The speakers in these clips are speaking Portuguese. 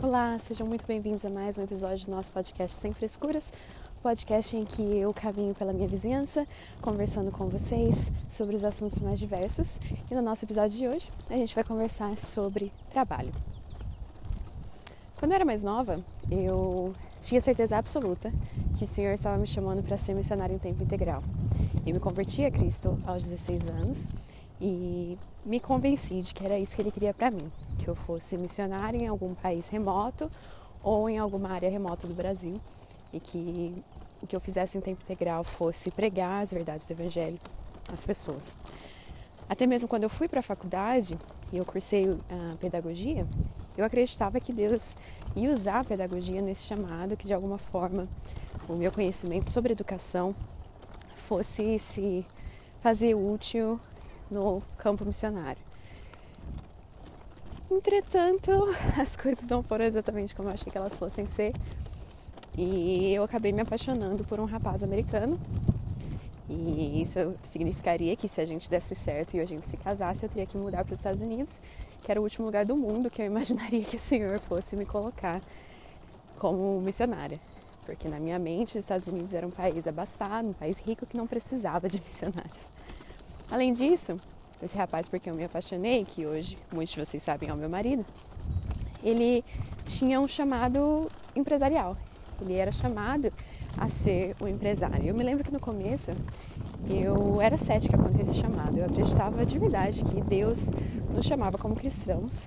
Olá, sejam muito bem-vindos a mais um episódio do nosso podcast Sem Frescuras, podcast em que eu caminho pela minha vizinhança, conversando com vocês sobre os assuntos mais diversos. E no nosso episódio de hoje, a gente vai conversar sobre trabalho. Quando eu era mais nova, eu tinha certeza absoluta que o Senhor estava me chamando para ser missionário em tempo integral. Eu me converti a Cristo aos 16 anos e me convenci de que era isso que ele queria para mim, que eu fosse missionária em algum país remoto ou em alguma área remota do Brasil e que o que eu fizesse em tempo integral fosse pregar as verdades do evangelho às pessoas. Até mesmo quando eu fui para a faculdade e eu cursei a pedagogia, eu acreditava que Deus ia usar a pedagogia nesse chamado, que de alguma forma o meu conhecimento sobre educação fosse se fazer útil no campo missionário. Entretanto, as coisas não foram exatamente como eu achei que elas fossem ser. E eu acabei me apaixonando por um rapaz americano. E isso significaria que se a gente desse certo e a gente se casasse, eu teria que mudar para os Estados Unidos, que era o último lugar do mundo que eu imaginaria que o Senhor fosse me colocar como missionária. Porque na minha mente, os Estados Unidos era um país abastado, um país rico que não precisava de missionários. Além disso, esse rapaz porque eu me apaixonei, que hoje muitos de vocês sabem é o meu marido, ele tinha um chamado empresarial. Ele era chamado a ser um empresário. Eu me lembro que no começo eu era cética quanto esse chamado. Eu acreditava de verdade que Deus nos chamava como cristãos,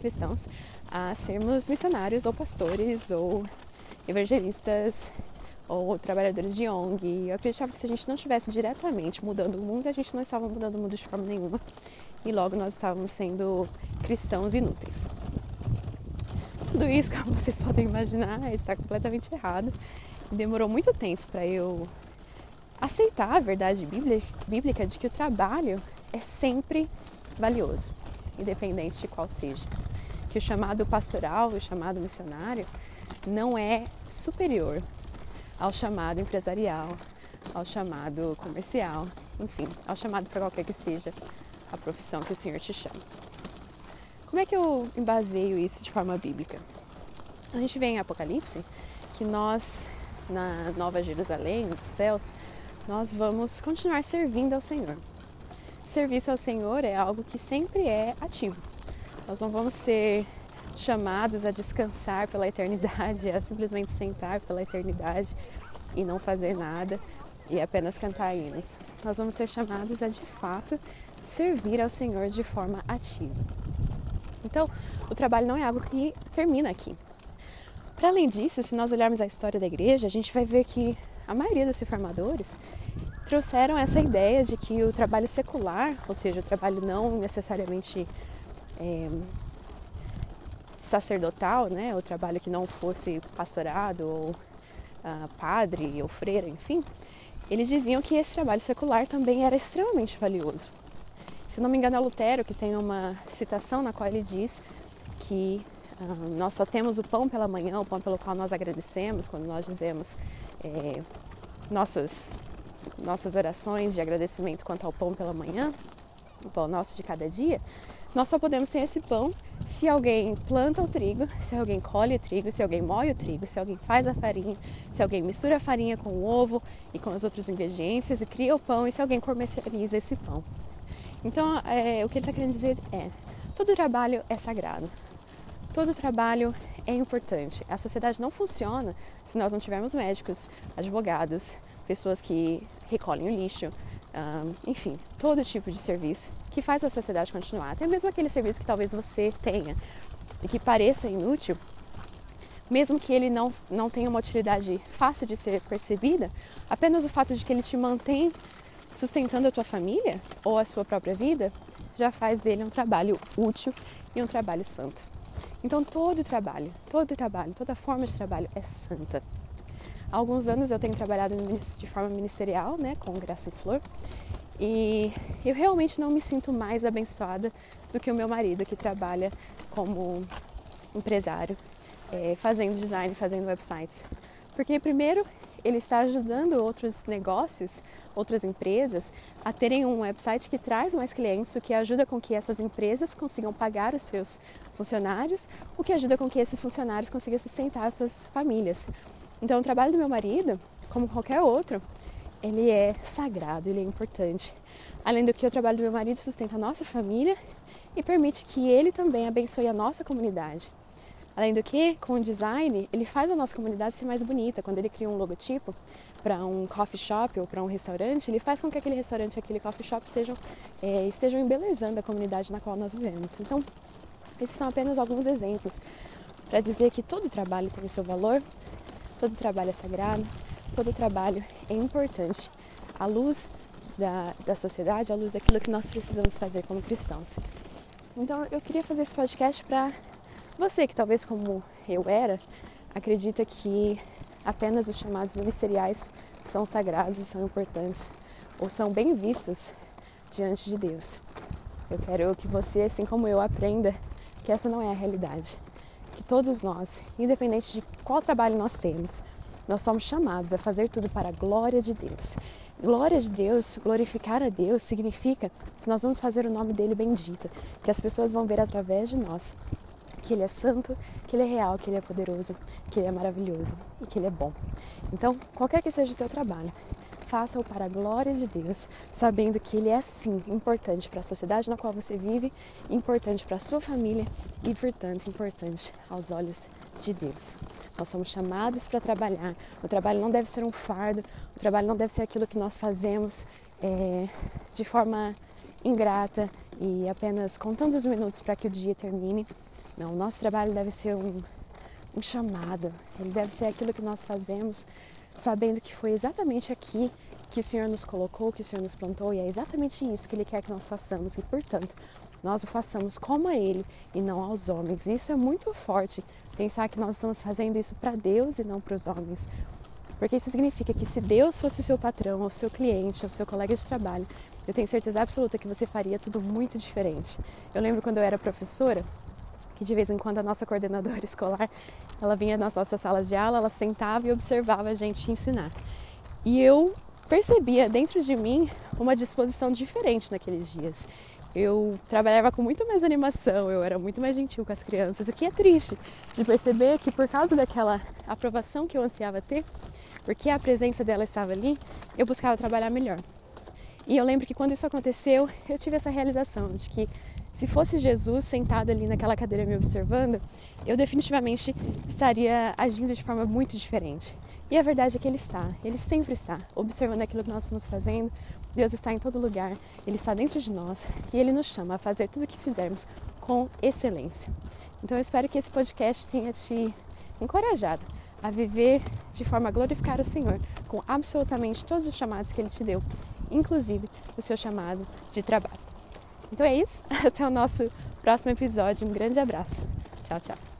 cristãos a sermos missionários ou pastores ou evangelistas ou trabalhadores de ONG. Eu acreditava que se a gente não estivesse diretamente mudando o mundo, a gente não estava mudando o mundo de forma nenhuma. E logo nós estávamos sendo cristãos inúteis. Tudo isso, como vocês podem imaginar, está completamente errado. Demorou muito tempo para eu aceitar a verdade bíblica de que o trabalho é sempre valioso, independente de qual seja. Que o chamado pastoral, o chamado missionário, não é superior ao chamado empresarial, ao chamado comercial, enfim, ao chamado para qualquer que seja a profissão que o Senhor te chama. Como é que eu embaseio isso de forma bíblica? A gente vê em Apocalipse que nós, na Nova Jerusalém, nos céus, nós vamos continuar servindo ao Senhor. Serviço ao Senhor é algo que sempre é ativo. Nós não vamos ser chamados a descansar pela eternidade, a simplesmente sentar pela eternidade e não fazer nada e apenas cantar hinos. Nós vamos ser chamados a de fato servir ao Senhor de forma ativa. Então, o trabalho não é algo que termina aqui. Para além disso, se nós olharmos a história da igreja, a gente vai ver que a maioria dos reformadores trouxeram essa ideia de que o trabalho secular, ou seja, o trabalho não necessariamente é, sacerdotal, né, o trabalho que não fosse pastorado ou uh, padre ou freira, enfim, eles diziam que esse trabalho secular também era extremamente valioso. Se não me engano, é Lutero que tem uma citação na qual ele diz que uh, nós só temos o pão pela manhã, o pão pelo qual nós agradecemos, quando nós dizemos é, nossas, nossas orações de agradecimento quanto ao pão pela manhã, o pão nosso de cada dia, nós só podemos ter esse pão se alguém planta o trigo, se alguém colhe o trigo, se alguém moe o trigo, se alguém faz a farinha, se alguém mistura a farinha com o ovo e com as outras ingredientes e cria o pão e se alguém comercializa esse pão. Então, é, o que ele está querendo dizer é: todo trabalho é sagrado, todo trabalho é importante. A sociedade não funciona se nós não tivermos médicos, advogados, pessoas que recolhem o lixo, um, enfim, todo tipo de serviço que faz a sociedade continuar. Até mesmo aquele serviço que talvez você tenha e que pareça inútil, mesmo que ele não, não tenha uma utilidade fácil de ser percebida, apenas o fato de que ele te mantém sustentando a tua família ou a sua própria vida já faz dele um trabalho útil e um trabalho santo. Então todo trabalho, todo trabalho, toda forma de trabalho é santa. Há alguns anos eu tenho trabalhado de forma ministerial, né, com Graça e Flor, e eu realmente não me sinto mais abençoada do que o meu marido, que trabalha como empresário, é, fazendo design, fazendo websites. Porque, primeiro, ele está ajudando outros negócios, outras empresas a terem um website que traz mais clientes, o que ajuda com que essas empresas consigam pagar os seus funcionários, o que ajuda com que esses funcionários consigam sustentar as suas famílias. Então, o trabalho do meu marido, como qualquer outro, ele é sagrado, ele é importante. Além do que o trabalho do meu marido sustenta a nossa família e permite que ele também abençoe a nossa comunidade. Além do que, com o design, ele faz a nossa comunidade ser mais bonita. Quando ele cria um logotipo para um coffee shop ou para um restaurante, ele faz com que aquele restaurante e aquele coffee shop sejam, é, estejam embelezando a comunidade na qual nós vivemos. Então, esses são apenas alguns exemplos para dizer que todo trabalho tem o seu valor, todo trabalho é sagrado, todo trabalho é importante à luz da, da sociedade, à luz daquilo que nós precisamos fazer como cristãos. Então, eu queria fazer esse podcast para você que talvez como eu era, acredita que apenas os chamados ministeriais são sagrados e são importantes ou são bem vistos diante de Deus. Eu quero que você, assim como eu, aprenda que essa não é a realidade. Que todos nós, independente de qual trabalho nós temos, nós somos chamados a fazer tudo para a glória de Deus. Glória de Deus, glorificar a Deus, significa que nós vamos fazer o nome dele bendito, que as pessoas vão ver através de nós que Ele é santo, que Ele é real, que Ele é poderoso, que Ele é maravilhoso e que Ele é bom. Então, qualquer que seja o teu trabalho, faça-o para a glória de Deus, sabendo que Ele é sim importante para a sociedade na qual você vive, importante para a sua família e, portanto, importante aos olhos de Deus. Nós somos chamados para trabalhar. O trabalho não deve ser um fardo, o trabalho não deve ser aquilo que nós fazemos é, de forma ingrata e apenas contando os minutos para que o dia termine. Não, o nosso trabalho deve ser um, um chamado, ele deve ser aquilo que nós fazemos sabendo que foi exatamente aqui que o Senhor nos colocou, que o Senhor nos plantou, e é exatamente isso que Ele quer que nós façamos, e portanto, nós o façamos como a Ele e não aos homens. Isso é muito forte, pensar que nós estamos fazendo isso para Deus e não para os homens. Porque isso significa que se Deus fosse o seu patrão, ou seu cliente, ou seu colega de trabalho, eu tenho certeza absoluta que você faria tudo muito diferente. Eu lembro quando eu era professora, que de vez em quando a nossa coordenadora escolar, ela vinha nas nossas salas de aula, ela sentava e observava a gente ensinar. E eu percebia dentro de mim uma disposição diferente naqueles dias. Eu trabalhava com muito mais animação, eu era muito mais gentil com as crianças, o que é triste de perceber que por causa daquela aprovação que eu ansiava ter, porque a presença dela estava ali, eu buscava trabalhar melhor. E eu lembro que quando isso aconteceu, eu tive essa realização de que se fosse Jesus sentado ali naquela cadeira me observando, eu definitivamente estaria agindo de forma muito diferente. E a verdade é que Ele está, Ele sempre está, observando aquilo que nós estamos fazendo. Deus está em todo lugar, Ele está dentro de nós e Ele nos chama a fazer tudo o que fizermos com excelência. Então eu espero que esse podcast tenha te encorajado a viver de forma a glorificar o Senhor com absolutamente todos os chamados que Ele te deu, inclusive o seu chamado de trabalho. Então é isso. Até o nosso próximo episódio. Um grande abraço. Tchau, tchau.